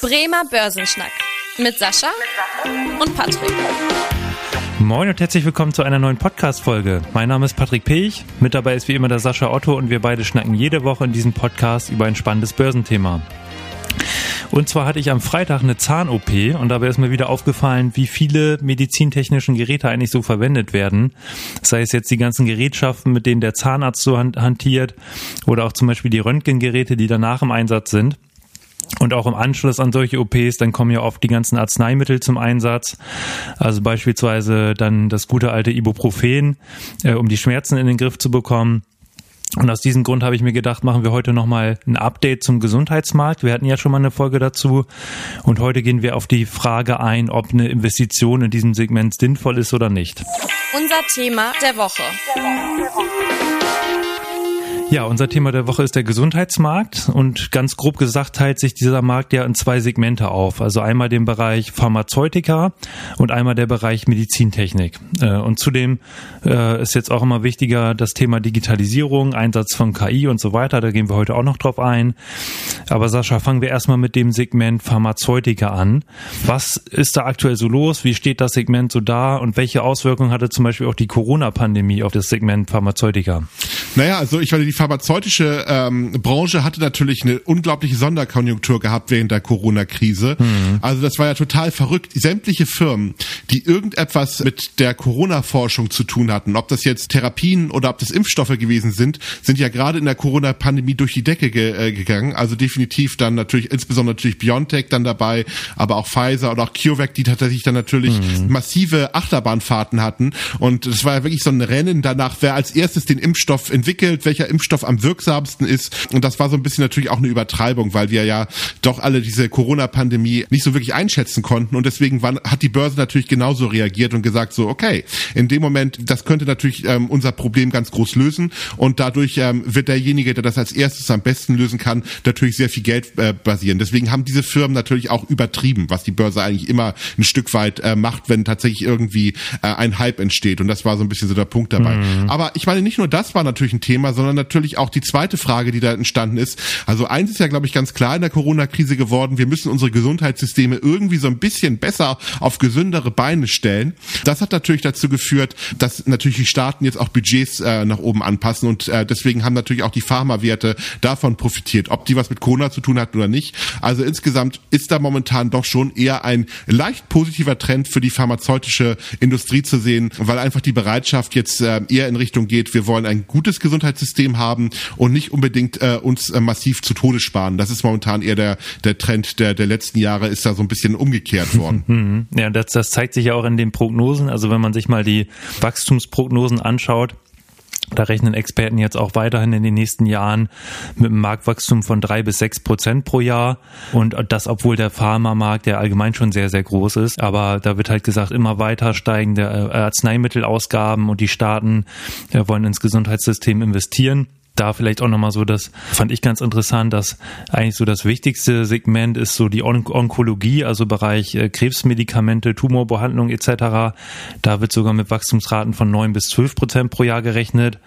Bremer Börsenschnack mit Sascha und Patrick. Moin und herzlich willkommen zu einer neuen Podcast-Folge. Mein Name ist Patrick Pech, mit dabei ist wie immer der Sascha Otto und wir beide schnacken jede Woche in diesem Podcast über ein spannendes Börsenthema. Und zwar hatte ich am Freitag eine Zahn-OP und dabei ist mir wieder aufgefallen, wie viele medizintechnischen Geräte eigentlich so verwendet werden. Sei es jetzt die ganzen Gerätschaften, mit denen der Zahnarzt so hantiert oder auch zum Beispiel die Röntgengeräte, die danach im Einsatz sind. Und auch im Anschluss an solche OPs, dann kommen ja oft die ganzen Arzneimittel zum Einsatz. Also beispielsweise dann das gute alte Ibuprofen, äh, um die Schmerzen in den Griff zu bekommen. Und aus diesem Grund habe ich mir gedacht, machen wir heute nochmal ein Update zum Gesundheitsmarkt. Wir hatten ja schon mal eine Folge dazu. Und heute gehen wir auf die Frage ein, ob eine Investition in diesem Segment sinnvoll ist oder nicht. Unser Thema der Woche. Der Woche, der Woche. Ja, unser Thema der Woche ist der Gesundheitsmarkt und ganz grob gesagt teilt sich dieser Markt ja in zwei Segmente auf. Also einmal den Bereich Pharmazeutika und einmal der Bereich Medizintechnik. Äh, und zudem äh, ist jetzt auch immer wichtiger das Thema Digitalisierung, Einsatz von KI und so weiter. Da gehen wir heute auch noch drauf ein. Aber Sascha, fangen wir erstmal mit dem Segment Pharmazeutika an. Was ist da aktuell so los? Wie steht das Segment so da? Und welche Auswirkungen hatte zum Beispiel auch die Corona-Pandemie auf das Segment Pharmazeutika? Naja, also ich meine, die pharmazeutische ähm, Branche hatte natürlich eine unglaubliche Sonderkonjunktur gehabt während der Corona-Krise. Mhm. Also das war ja total verrückt. Sämtliche Firmen, die irgendetwas mit der Corona-Forschung zu tun hatten, ob das jetzt Therapien oder ob das Impfstoffe gewesen sind, sind ja gerade in der Corona-Pandemie durch die Decke ge äh, gegangen. Also definitiv dann natürlich, insbesondere natürlich BioNTech dann dabei, aber auch Pfizer oder auch CureVac, die tatsächlich dann natürlich mhm. massive Achterbahnfahrten hatten. Und es war ja wirklich so ein Rennen danach, wer als erstes den Impfstoff entwickelt, welcher Impfstoff Impfstoff am wirksamsten ist. Und das war so ein bisschen natürlich auch eine Übertreibung, weil wir ja doch alle diese Corona-Pandemie nicht so wirklich einschätzen konnten. Und deswegen war, hat die Börse natürlich genauso reagiert und gesagt so, okay, in dem Moment, das könnte natürlich ähm, unser Problem ganz groß lösen. Und dadurch ähm, wird derjenige, der das als erstes am besten lösen kann, natürlich sehr viel Geld äh, basieren. Deswegen haben diese Firmen natürlich auch übertrieben, was die Börse eigentlich immer ein Stück weit äh, macht, wenn tatsächlich irgendwie äh, ein Hype entsteht. Und das war so ein bisschen so der Punkt dabei. Mhm. Aber ich meine, nicht nur das war natürlich ein Thema, sondern natürlich natürlich auch die zweite Frage, die da entstanden ist. Also eins ist ja, glaube ich, ganz klar in der Corona-Krise geworden. Wir müssen unsere Gesundheitssysteme irgendwie so ein bisschen besser auf gesündere Beine stellen. Das hat natürlich dazu geführt, dass natürlich die Staaten jetzt auch Budgets äh, nach oben anpassen und äh, deswegen haben natürlich auch die Pharmawerte davon profitiert. Ob die was mit Corona zu tun hatten oder nicht. Also insgesamt ist da momentan doch schon eher ein leicht positiver Trend für die pharmazeutische Industrie zu sehen, weil einfach die Bereitschaft jetzt äh, eher in Richtung geht, wir wollen ein gutes Gesundheitssystem haben haben und nicht unbedingt äh, uns äh, massiv zu Tode sparen. Das ist momentan eher der, der Trend der, der letzten Jahre, ist da so ein bisschen umgekehrt worden. Mhm. ja, das, das zeigt sich ja auch in den Prognosen. Also wenn man sich mal die Wachstumsprognosen anschaut, da rechnen Experten jetzt auch weiterhin in den nächsten Jahren mit einem Marktwachstum von drei bis sechs Prozent pro Jahr. Und das, obwohl der Pharmamarkt ja allgemein schon sehr, sehr groß ist. Aber da wird halt gesagt, immer weiter steigende äh, Arzneimittelausgaben und die Staaten äh, wollen ins Gesundheitssystem investieren da vielleicht auch nochmal so, das fand ich ganz interessant, dass eigentlich so das wichtigste Segment ist so die On Onkologie, also Bereich äh, Krebsmedikamente, Tumorbehandlung etc. Da wird sogar mit Wachstumsraten von neun bis zwölf Prozent pro Jahr gerechnet.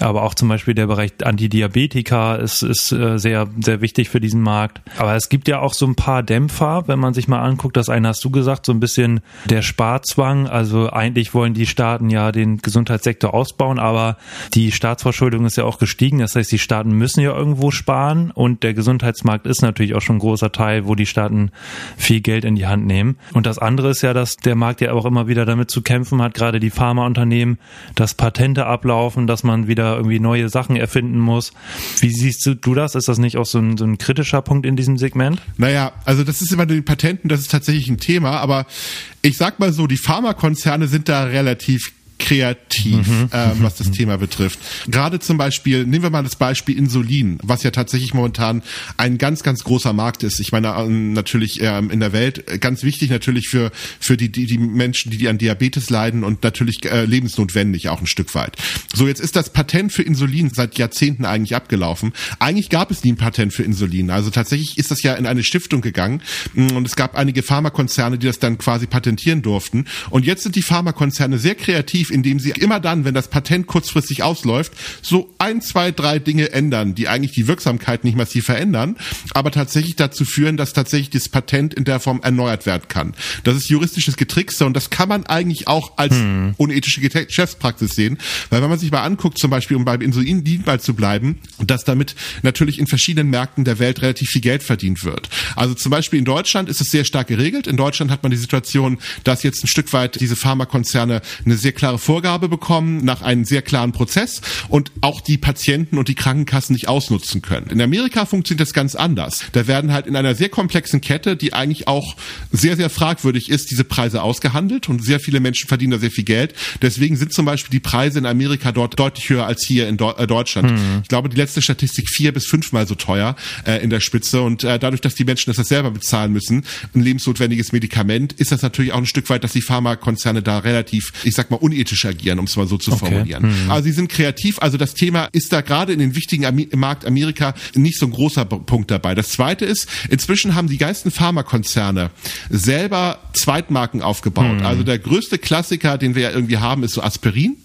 Aber auch zum Beispiel der Bereich Antidiabetika ist, ist äh, sehr, sehr wichtig für diesen Markt. Aber es gibt ja auch so ein paar Dämpfer, wenn man sich mal anguckt, das eine hast du gesagt, so ein bisschen der Sparzwang. Also eigentlich wollen die Staaten ja den Gesundheitssektor ausbauen, aber die Staatsverschuldung ist ja auch gestiegen gestiegen. Das heißt, die Staaten müssen ja irgendwo sparen und der Gesundheitsmarkt ist natürlich auch schon ein großer Teil, wo die Staaten viel Geld in die Hand nehmen. Und das andere ist ja, dass der Markt ja auch immer wieder damit zu kämpfen hat, gerade die Pharmaunternehmen, dass Patente ablaufen, dass man wieder irgendwie neue Sachen erfinden muss. Wie siehst du das? Ist das nicht auch so ein, so ein kritischer Punkt in diesem Segment? Naja, also das ist immer den Patenten, das ist tatsächlich ein Thema, aber ich sag mal so, die Pharmakonzerne sind da relativ kreativ, mhm. ähm, was das Thema betrifft. Gerade zum Beispiel, nehmen wir mal das Beispiel Insulin, was ja tatsächlich momentan ein ganz, ganz großer Markt ist. Ich meine, ähm, natürlich ähm, in der Welt äh, ganz wichtig natürlich für, für die, die, die Menschen, die, die an Diabetes leiden und natürlich äh, lebensnotwendig auch ein Stück weit. So, jetzt ist das Patent für Insulin seit Jahrzehnten eigentlich abgelaufen. Eigentlich gab es nie ein Patent für Insulin. Also tatsächlich ist das ja in eine Stiftung gegangen mm, und es gab einige Pharmakonzerne, die das dann quasi patentieren durften. Und jetzt sind die Pharmakonzerne sehr kreativ indem sie immer dann, wenn das Patent kurzfristig ausläuft, so ein, zwei, drei Dinge ändern, die eigentlich die Wirksamkeit nicht massiv verändern, aber tatsächlich dazu führen, dass tatsächlich das Patent in der Form erneuert werden kann. Das ist juristisches Getrickse und das kann man eigentlich auch als hm. unethische Geschäftspraxis sehen, weil wenn man sich mal anguckt, zum Beispiel, um beim Insulindienball zu bleiben, dass damit natürlich in verschiedenen Märkten der Welt relativ viel Geld verdient wird. Also zum Beispiel in Deutschland ist es sehr stark geregelt. In Deutschland hat man die Situation, dass jetzt ein Stück weit diese Pharmakonzerne eine sehr klare Vorgabe bekommen nach einem sehr klaren Prozess und auch die Patienten und die Krankenkassen nicht ausnutzen können. In Amerika funktioniert das ganz anders. Da werden halt in einer sehr komplexen Kette, die eigentlich auch sehr, sehr fragwürdig ist, diese Preise ausgehandelt und sehr viele Menschen verdienen da sehr viel Geld. Deswegen sind zum Beispiel die Preise in Amerika dort deutlich höher als hier in äh, Deutschland. Mhm. Ich glaube, die letzte Statistik vier bis fünfmal so teuer äh, in der Spitze und äh, dadurch, dass die Menschen das selber bezahlen müssen, ein lebensnotwendiges Medikament, ist das natürlich auch ein Stück weit, dass die Pharmakonzerne da relativ, ich sag mal, unethisch agieren, um es mal so zu okay. formulieren. Mhm. Also sie sind kreativ, also das Thema ist da gerade in den wichtigen Am Markt Amerika nicht so ein großer Punkt dabei. Das zweite ist, inzwischen haben die meisten Pharmakonzerne selber Zweitmarken aufgebaut. Mhm. Also der größte Klassiker, den wir ja irgendwie haben, ist so Aspirin.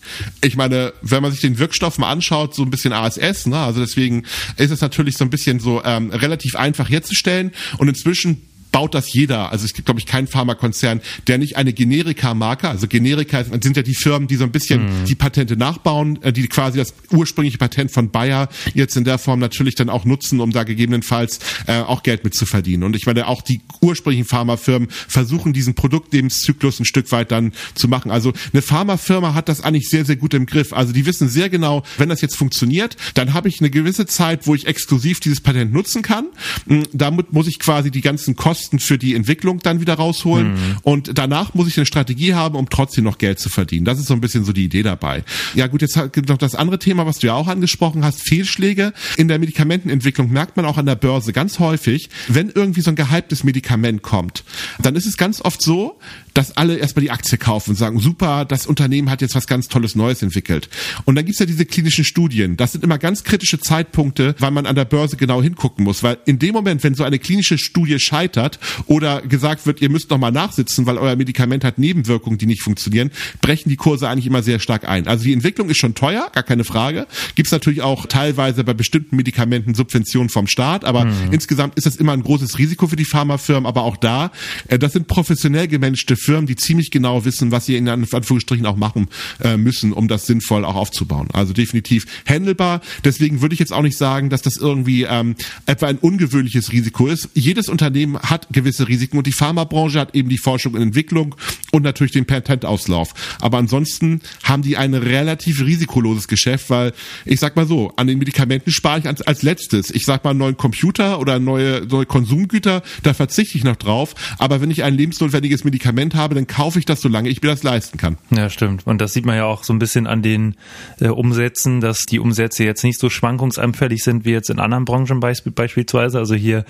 Ich meine, wenn man sich den Wirkstoff mal anschaut, so ein bisschen ASS, ne? also deswegen ist es natürlich so ein bisschen so ähm, relativ einfach herzustellen und inzwischen baut das jeder. Also es gibt, glaube ich, keinen Pharmakonzern, der nicht eine Generika-Marke, also Generika sind ja die Firmen, die so ein bisschen mhm. die Patente nachbauen, äh, die quasi das ursprüngliche Patent von Bayer jetzt in der Form natürlich dann auch nutzen, um da gegebenenfalls äh, auch Geld mit zu verdienen. Und ich meine, auch die ursprünglichen Pharmafirmen versuchen diesen Produktlebenszyklus ein Stück weit dann zu machen. Also eine Pharmafirma hat das eigentlich sehr, sehr gut im Griff. Also die wissen sehr genau, wenn das jetzt funktioniert, dann habe ich eine gewisse Zeit, wo ich exklusiv dieses Patent nutzen kann. Hm, damit muss ich quasi die ganzen Kosten Kosten für die Entwicklung dann wieder rausholen. Mhm. Und danach muss ich eine Strategie haben, um trotzdem noch Geld zu verdienen. Das ist so ein bisschen so die Idee dabei. Ja gut, jetzt gibt noch das andere Thema, was du ja auch angesprochen hast, Fehlschläge. In der Medikamentenentwicklung merkt man auch an der Börse ganz häufig, wenn irgendwie so ein gehyptes Medikament kommt, dann ist es ganz oft so, dass alle erstmal die Aktie kaufen und sagen, super, das Unternehmen hat jetzt was ganz Tolles Neues entwickelt. Und dann gibt's ja diese klinischen Studien. Das sind immer ganz kritische Zeitpunkte, weil man an der Börse genau hingucken muss. Weil in dem Moment, wenn so eine klinische Studie scheitert oder gesagt wird, ihr müsst nochmal nachsitzen, weil euer Medikament hat Nebenwirkungen, die nicht funktionieren, brechen die Kurse eigentlich immer sehr stark ein. Also die Entwicklung ist schon teuer, gar keine Frage. Gibt's natürlich auch teilweise bei bestimmten Medikamenten Subventionen vom Staat, aber mhm. insgesamt ist das immer ein großes Risiko für die Pharmafirmen. Aber auch da, äh, das sind professionell gemanagte Firmen, die ziemlich genau wissen, was sie in Anführungsstrichen auch machen äh, müssen, um das sinnvoll auch aufzubauen. Also definitiv handelbar. Deswegen würde ich jetzt auch nicht sagen, dass das irgendwie ähm, etwa ein ungewöhnliches Risiko ist. Jedes Unternehmen hat gewisse Risiken und die Pharmabranche hat eben die Forschung und Entwicklung und natürlich den Patentauslauf. Aber ansonsten haben die ein relativ risikoloses Geschäft, weil ich sag mal so, an den Medikamenten spare ich als, als letztes. Ich sag mal einen neuen Computer oder neue, neue Konsumgüter, da verzichte ich noch drauf. Aber wenn ich ein lebensnotwendiges Medikament habe, dann kaufe ich das, solange ich mir das leisten kann. Ja, stimmt. Und das sieht man ja auch so ein bisschen an den äh, Umsätzen, dass die Umsätze jetzt nicht so schwankungsanfällig sind wie jetzt in anderen Branchen beisp beispielsweise. Also hier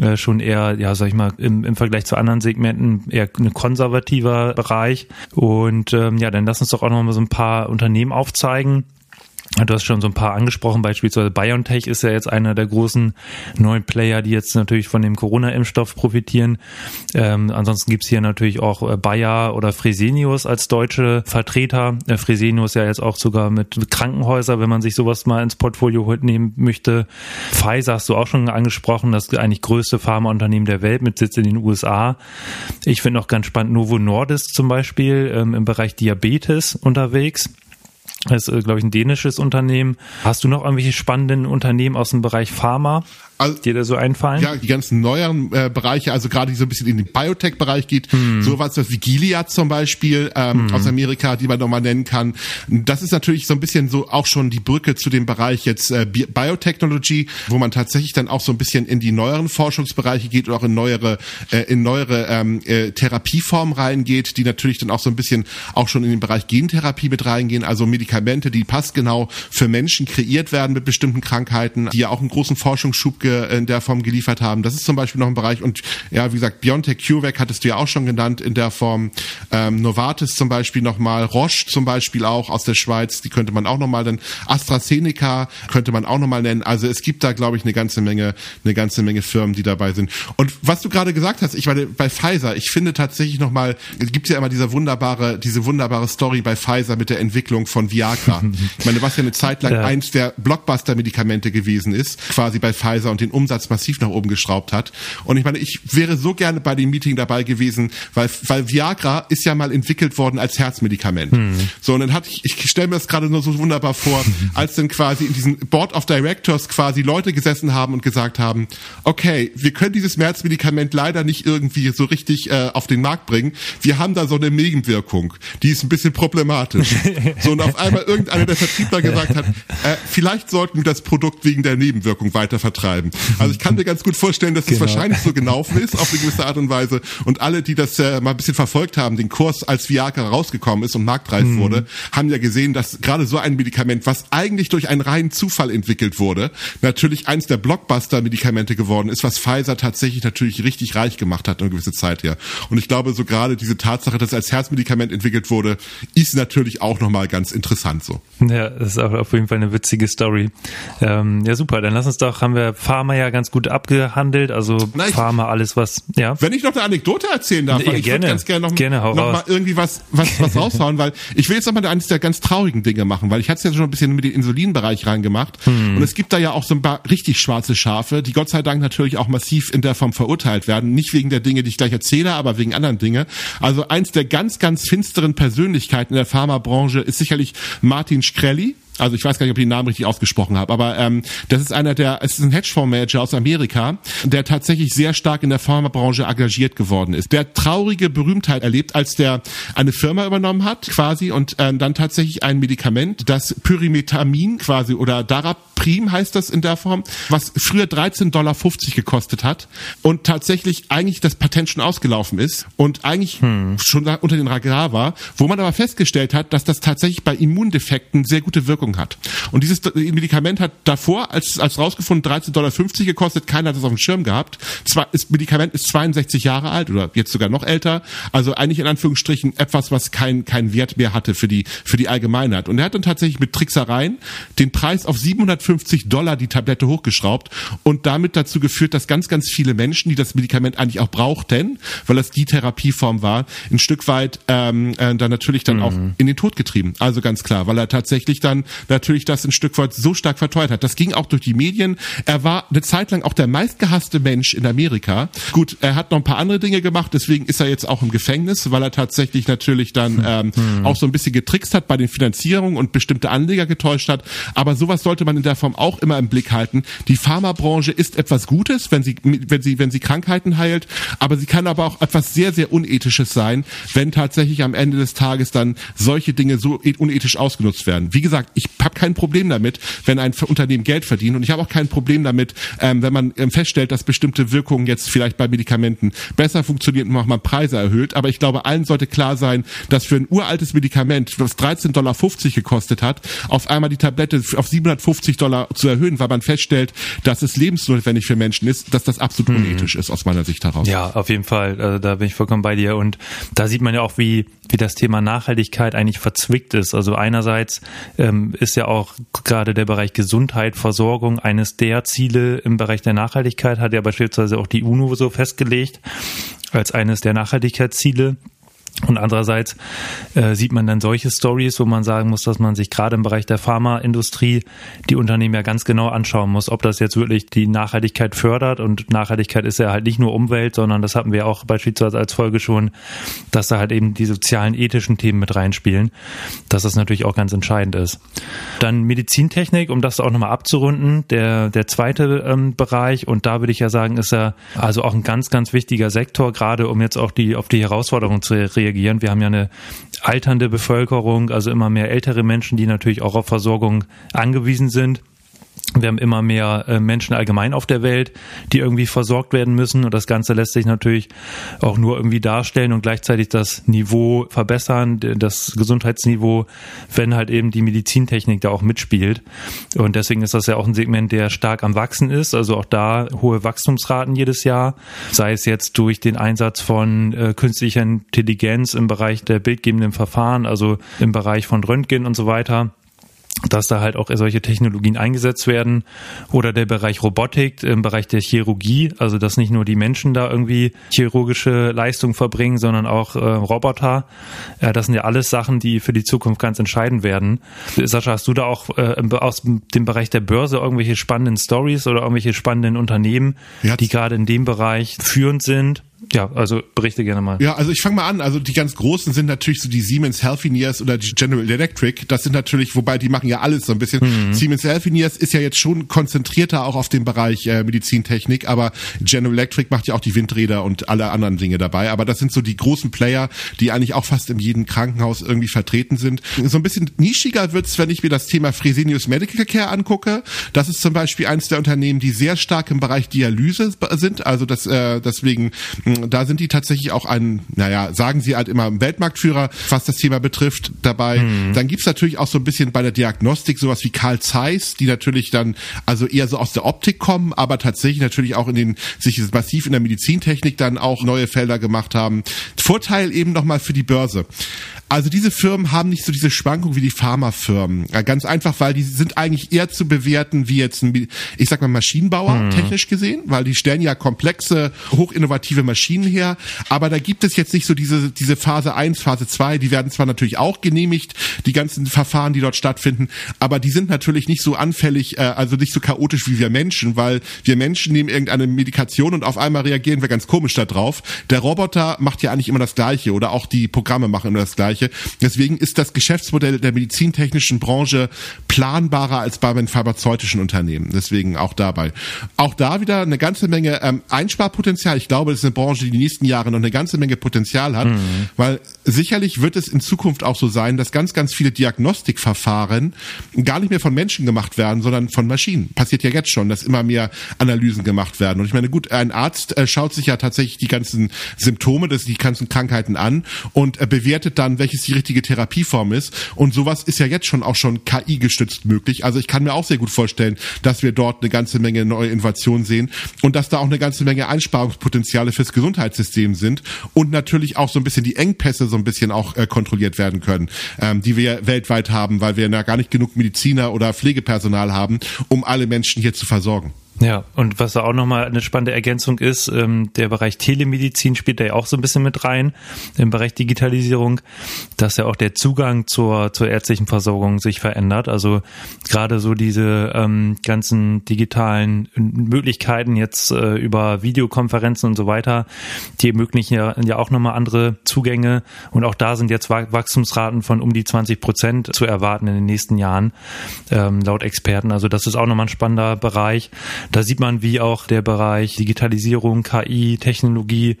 äh, schon eher, ja, sag ich mal, im, im Vergleich zu anderen Segmenten eher ein konservativer Bereich. Und ähm, ja, dann lass uns doch auch noch mal so ein paar Unternehmen aufzeigen Du hast schon so ein paar angesprochen, beispielsweise BioNTech ist ja jetzt einer der großen neuen Player, die jetzt natürlich von dem Corona-Impfstoff profitieren. Ähm, ansonsten gibt's hier natürlich auch äh, Bayer oder Fresenius als deutsche Vertreter. Äh, Fresenius ja jetzt auch sogar mit Krankenhäuser, wenn man sich sowas mal ins Portfolio nehmen möchte. Pfizer hast du auch schon angesprochen, das eigentlich größte Pharmaunternehmen der Welt mit Sitz in den USA. Ich finde auch ganz spannend Novo Nordisk zum Beispiel ähm, im Bereich Diabetes unterwegs. Das ist, äh, glaube ich, ein dänisches Unternehmen. Hast du noch irgendwelche spannenden Unternehmen aus dem Bereich Pharma? Also, dir da so einfallen? Ja, die ganzen neueren äh, Bereiche, also gerade die so ein bisschen in den Biotech-Bereich geht, hm. sowas wie Gilead zum Beispiel ähm, hm. aus Amerika, die man nochmal nennen kann. Das ist natürlich so ein bisschen so auch schon die Brücke zu dem Bereich jetzt äh, Biotechnology, wo man tatsächlich dann auch so ein bisschen in die neueren Forschungsbereiche geht und auch in neuere äh, in neuere ähm, äh, Therapieformen reingeht, die natürlich dann auch so ein bisschen auch schon in den Bereich Gentherapie mit reingehen, also Medikamente, die passgenau für Menschen kreiert werden mit bestimmten Krankheiten, die ja auch einen großen Forschungsschub Impfstoffe in der Form geliefert haben. Das ist zum Beispiel noch ein Bereich. Und ja, wie gesagt, BioNTech CureVac hattest du ja auch schon genannt in der Form. Ähm, Novartis zum Beispiel nochmal, Roche zum Beispiel auch aus der Schweiz, die könnte man auch nochmal nennen. AstraZeneca könnte man auch nochmal nennen. Also es gibt da, glaube ich, eine ganze Menge, eine ganze Menge Firmen, die dabei sind. Und was du gerade gesagt hast, ich meine, bei Pfizer, ich finde tatsächlich nochmal, es gibt ja immer diese wunderbare, diese wunderbare Story bei Pfizer mit der Entwicklung von Viagra. ich meine, was ja eine Zeit lang ja. eins der Blockbuster-Medikamente gewesen ist, quasi bei Pfizer und den Umsatz massiv nach oben geschraubt hat. Und ich meine, ich wäre so gerne bei dem Meeting dabei gewesen, weil, weil Viagra ist ja mal entwickelt worden als Herzmedikament. Hm. So, und dann hatte ich, ich stelle mir das gerade nur so wunderbar vor, als dann quasi in diesen Board of Directors quasi Leute gesessen haben und gesagt haben, okay, wir können dieses Herzmedikament leider nicht irgendwie so richtig äh, auf den Markt bringen. Wir haben da so eine Nebenwirkung, die ist ein bisschen problematisch. so, und auf einmal irgendeiner der Vertriebler gesagt hat, äh, vielleicht sollten wir das Produkt wegen der Nebenwirkung weiter vertreiben. Also ich kann mir ganz gut vorstellen, dass es genau. wahrscheinlich so gelaufen ist, auf eine gewisse Art und Weise. Und alle, die das äh, mal ein bisschen verfolgt haben, den Kurs als Viagra rausgekommen ist und marktreif mhm. wurde, haben ja gesehen, dass gerade so ein Medikament, was eigentlich durch einen reinen Zufall entwickelt wurde, natürlich eins der Blockbuster-Medikamente geworden ist, was Pfizer tatsächlich natürlich richtig reich gemacht hat eine gewisse Zeit her. Und ich glaube, so gerade diese Tatsache, dass es als Herzmedikament entwickelt wurde, ist natürlich auch nochmal ganz interessant so. Ja, das ist auf jeden Fall eine witzige Story. Ähm, ja, super. Dann lass uns doch, haben wir Pharma ja ganz gut abgehandelt. Also Na, ich, Pharma, alles was, ja. Wenn ich noch eine Anekdote erzählen darf, ja, ich gerne, würde ganz gerne noch, gerne, noch mal irgendwie was, was, was raushauen, weil ich will jetzt nochmal eines der ganz traurigen Dinge machen, weil ich hatte es ja schon ein bisschen mit dem Insulinbereich reingemacht. Hm. Und es gibt da ja auch so ein paar richtig schwarze Schafe, die Gott sei Dank natürlich auch massiv in der Form verurteilt werden. Nicht wegen der Dinge, die ich gleich erzähle, aber wegen anderen Dinge. Also eins der ganz, ganz finsteren Persönlichkeiten in der Pharmabranche ist sicherlich Martin Shkreli also ich weiß gar nicht, ob ich den Namen richtig ausgesprochen habe, aber ähm, das ist einer der, es ist ein Hedgefondsmanager aus Amerika, der tatsächlich sehr stark in der Pharmabranche engagiert geworden ist. Der traurige Berühmtheit erlebt, als der eine Firma übernommen hat, quasi, und ähm, dann tatsächlich ein Medikament, das Pyrimetamin quasi oder Daraprim heißt das in der Form, was früher 13,50 Dollar gekostet hat und tatsächlich eigentlich das Patent schon ausgelaufen ist und eigentlich hm. schon unter den Radar war, wo man aber festgestellt hat, dass das tatsächlich bei Immundefekten sehr gute Wirkung Wirkung hat. Und dieses Medikament hat davor, als, als rausgefunden, 13,50 Dollar gekostet, keiner hat das auf dem Schirm gehabt. Zwar ist Medikament ist 62 Jahre alt oder jetzt sogar noch älter, also eigentlich in Anführungsstrichen etwas, was kein, kein Wert mehr hatte für die, für die Allgemeinheit. Und er hat dann tatsächlich mit Tricksereien den Preis auf 750 Dollar die Tablette hochgeschraubt und damit dazu geführt, dass ganz, ganz viele Menschen, die das Medikament eigentlich auch brauchten, weil das die Therapieform war, ein Stück weit ähm, äh, dann natürlich dann mhm. auch in den Tod getrieben. Also ganz klar, weil er tatsächlich dann natürlich das ein Stück weit so stark verteuert hat. Das ging auch durch die Medien. Er war eine Zeit lang auch der meistgehasste Mensch in Amerika. Gut, er hat noch ein paar andere Dinge gemacht, deswegen ist er jetzt auch im Gefängnis, weil er tatsächlich natürlich dann hm. ähm, hm. auch so ein bisschen getrickst hat bei den Finanzierungen und bestimmte Anleger getäuscht hat. Aber sowas sollte man in der Form auch immer im Blick halten. Die Pharmabranche ist etwas Gutes, wenn sie, wenn sie, wenn sie Krankheiten heilt, aber sie kann aber auch etwas sehr, sehr Unethisches sein, wenn tatsächlich am Ende des Tages dann solche Dinge so unethisch ausgenutzt werden. Wie gesagt, ich habe kein Problem damit, wenn ein Unternehmen Geld verdient und ich habe auch kein Problem damit, ähm, wenn man ähm, feststellt, dass bestimmte Wirkungen jetzt vielleicht bei Medikamenten besser funktionieren und man Preise erhöht. Aber ich glaube, allen sollte klar sein, dass für ein uraltes Medikament, das 13,50 Dollar gekostet hat, auf einmal die Tablette auf 750 Dollar zu erhöhen, weil man feststellt, dass es lebensnotwendig für Menschen ist, dass das absolut mhm. unethisch ist aus meiner Sicht heraus. Ja, auf jeden Fall. Also da bin ich vollkommen bei dir. Und da sieht man ja auch, wie wie das Thema Nachhaltigkeit eigentlich verzwickt ist. Also einerseits ähm, ist ja auch gerade der Bereich Gesundheit, Versorgung eines der Ziele im Bereich der Nachhaltigkeit, hat ja beispielsweise auch die UNO so festgelegt als eines der Nachhaltigkeitsziele. Und andererseits äh, sieht man dann solche Stories, wo man sagen muss, dass man sich gerade im Bereich der Pharmaindustrie die Unternehmen ja ganz genau anschauen muss, ob das jetzt wirklich die Nachhaltigkeit fördert. Und Nachhaltigkeit ist ja halt nicht nur Umwelt, sondern das hatten wir auch beispielsweise als Folge schon, dass da halt eben die sozialen, ethischen Themen mit reinspielen, dass das natürlich auch ganz entscheidend ist. Dann Medizintechnik, um das auch nochmal abzurunden, der, der zweite ähm, Bereich. Und da würde ich ja sagen, ist er also auch ein ganz, ganz wichtiger Sektor, gerade um jetzt auch die, auf die Herausforderungen zu reagieren reagieren. Wir haben ja eine alternde Bevölkerung, also immer mehr ältere Menschen, die natürlich auch auf Versorgung angewiesen sind. Wir haben immer mehr äh, Menschen allgemein auf der Welt, die irgendwie versorgt werden müssen. Und das Ganze lässt sich natürlich auch nur irgendwie darstellen und gleichzeitig das Niveau verbessern, das Gesundheitsniveau, wenn halt eben die Medizintechnik da auch mitspielt. Und deswegen ist das ja auch ein Segment, der stark am Wachsen ist. Also auch da hohe Wachstumsraten jedes Jahr, sei es jetzt durch den Einsatz von äh, künstlicher Intelligenz im Bereich der bildgebenden Verfahren, also im Bereich von Röntgen und so weiter dass da halt auch solche Technologien eingesetzt werden oder der Bereich Robotik im Bereich der Chirurgie, also dass nicht nur die Menschen da irgendwie chirurgische Leistung verbringen, sondern auch äh, Roboter. Ja, das sind ja alles Sachen, die für die Zukunft ganz entscheidend werden. Sascha, hast du da auch äh, aus dem Bereich der Börse irgendwelche spannenden Stories oder irgendwelche spannenden Unternehmen, ja, die gerade in dem Bereich führend sind? Ja, also berichte gerne mal. Ja, also ich fange mal an. Also die ganz großen sind natürlich so die Siemens Healthineers oder die General Electric. Das sind natürlich, wobei die machen ja alles so ein bisschen. Mhm. Siemens Healthineers ist ja jetzt schon konzentrierter auch auf den Bereich äh, Medizintechnik, aber General Electric macht ja auch die Windräder und alle anderen Dinge dabei. Aber das sind so die großen Player, die eigentlich auch fast in jedem Krankenhaus irgendwie vertreten sind. So ein bisschen nischiger wird's, wenn ich mir das Thema Fresenius Medical Care angucke. Das ist zum Beispiel eines der Unternehmen, die sehr stark im Bereich Dialyse sind. Also das äh, deswegen da sind die tatsächlich auch ein, naja, sagen sie halt immer Weltmarktführer, was das Thema betrifft, dabei. Mhm. Dann gibt's natürlich auch so ein bisschen bei der Diagnostik sowas wie Carl Zeiss, die natürlich dann also eher so aus der Optik kommen, aber tatsächlich natürlich auch in den, sich massiv in der Medizintechnik dann auch neue Felder gemacht haben. Vorteil eben nochmal für die Börse. Also diese Firmen haben nicht so diese Schwankung wie die Pharmafirmen. Ganz einfach, weil die sind eigentlich eher zu bewerten wie jetzt ein, ich sag mal Maschinenbauer, mhm. technisch gesehen, weil die stellen ja komplexe, hochinnovative Maschinen her. Aber da gibt es jetzt nicht so diese, diese Phase 1, Phase 2, die werden zwar natürlich auch genehmigt, die ganzen Verfahren, die dort stattfinden, aber die sind natürlich nicht so anfällig, äh, also nicht so chaotisch wie wir Menschen, weil wir Menschen nehmen irgendeine Medikation und auf einmal reagieren wir ganz komisch da. Der Roboter macht ja eigentlich immer das Gleiche oder auch die Programme machen immer das Gleiche. Deswegen ist das Geschäftsmodell der medizintechnischen Branche planbarer als bei den pharmazeutischen Unternehmen. Deswegen auch dabei. Auch da wieder eine ganze Menge ähm, Einsparpotenzial. Ich glaube, das ist eine Branche, die die nächsten Jahre noch eine ganze Menge Potenzial hat, mhm. weil sicherlich wird es in Zukunft auch so sein, dass ganz, ganz viele Diagnostikverfahren gar nicht mehr von Menschen gemacht werden, sondern von Maschinen. Passiert ja jetzt schon, dass immer mehr Analysen gemacht werden. Und ich meine, gut, ein Arzt äh, schaut sich ja tatsächlich die ganzen Symptome, das, die ganzen Krankheiten an und äh, bewertet dann, welche welches die richtige Therapieform ist. Und sowas ist ja jetzt schon auch schon KI-gestützt möglich. Also ich kann mir auch sehr gut vorstellen, dass wir dort eine ganze Menge neue Innovationen sehen und dass da auch eine ganze Menge Einsparungspotenziale fürs Gesundheitssystem sind und natürlich auch so ein bisschen die Engpässe so ein bisschen auch äh, kontrolliert werden können, ähm, die wir weltweit haben, weil wir ja gar nicht genug Mediziner oder Pflegepersonal haben, um alle Menschen hier zu versorgen. Ja, und was da auch nochmal eine spannende Ergänzung ist, ähm, der Bereich Telemedizin spielt da ja auch so ein bisschen mit rein, im Bereich Digitalisierung, dass ja auch der Zugang zur, zur ärztlichen Versorgung sich verändert. Also gerade so diese ähm, ganzen digitalen Möglichkeiten jetzt äh, über Videokonferenzen und so weiter, die ermöglichen ja, ja auch nochmal andere Zugänge. Und auch da sind jetzt Wachstumsraten von um die 20 Prozent zu erwarten in den nächsten Jahren, ähm, laut Experten. Also das ist auch nochmal ein spannender Bereich. Da sieht man, wie auch der Bereich Digitalisierung, KI, Technologie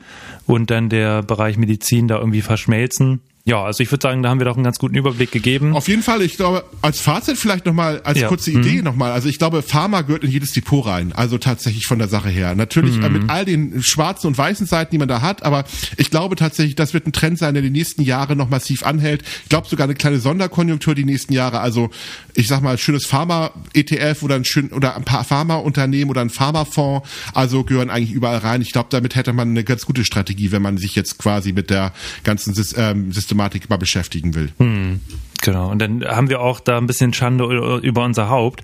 und dann der Bereich Medizin da irgendwie verschmelzen. Ja, also ich würde sagen, da haben wir doch einen ganz guten Überblick gegeben. Auf jeden Fall, ich glaube, als Fazit vielleicht nochmal, als ja. kurze Idee mhm. nochmal. Also ich glaube, Pharma gehört in jedes Depot rein. Also tatsächlich von der Sache her. Natürlich mhm. äh, mit all den schwarzen und weißen Seiten, die man da hat, aber ich glaube tatsächlich, das wird ein Trend sein, der die nächsten Jahre noch massiv anhält. Ich glaube sogar eine kleine Sonderkonjunktur die nächsten Jahre. Also ich sag mal, schönes Pharma-ETF oder ein schön oder ein paar Pharmaunternehmen oder ein Pharmafonds, also gehören eigentlich überall rein. Ich glaube, damit hätte man eine ganz gute Strategie, wenn man sich jetzt quasi mit der ganzen ähm, System Systematik mal beschäftigen will. Hm. Genau, und dann haben wir auch da ein bisschen Schande über unser Haupt.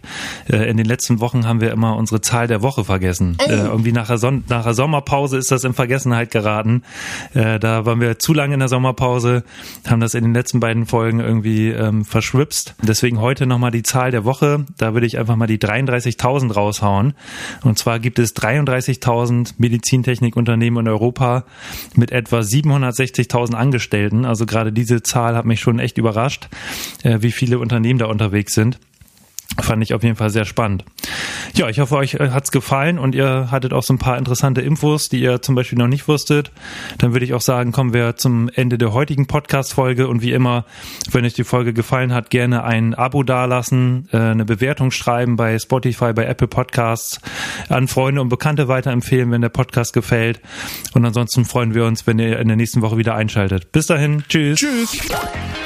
Äh, in den letzten Wochen haben wir immer unsere Zahl der Woche vergessen. Oh. Äh, irgendwie nach der, Son nach der Sommerpause ist das in Vergessenheit geraten. Äh, da waren wir zu lange in der Sommerpause, haben das in den letzten beiden Folgen irgendwie ähm, verschwipst. Deswegen heute nochmal die Zahl der Woche. Da würde ich einfach mal die 33.000 raushauen. Und zwar gibt es 33.000 Medizintechnikunternehmen in Europa mit etwa 760.000 Angestellten. Also gerade diese Zahl hat mich schon echt überrascht wie viele Unternehmen da unterwegs sind. Fand ich auf jeden Fall sehr spannend. Ja, ich hoffe, euch äh, hat's gefallen und ihr hattet auch so ein paar interessante Infos, die ihr zum Beispiel noch nicht wusstet. Dann würde ich auch sagen, kommen wir zum Ende der heutigen Podcast-Folge und wie immer, wenn euch die Folge gefallen hat, gerne ein Abo dalassen, äh, eine Bewertung schreiben bei Spotify, bei Apple Podcasts, an Freunde und Bekannte weiterempfehlen, wenn der Podcast gefällt. Und ansonsten freuen wir uns, wenn ihr in der nächsten Woche wieder einschaltet. Bis dahin, tschüss. Tschüss.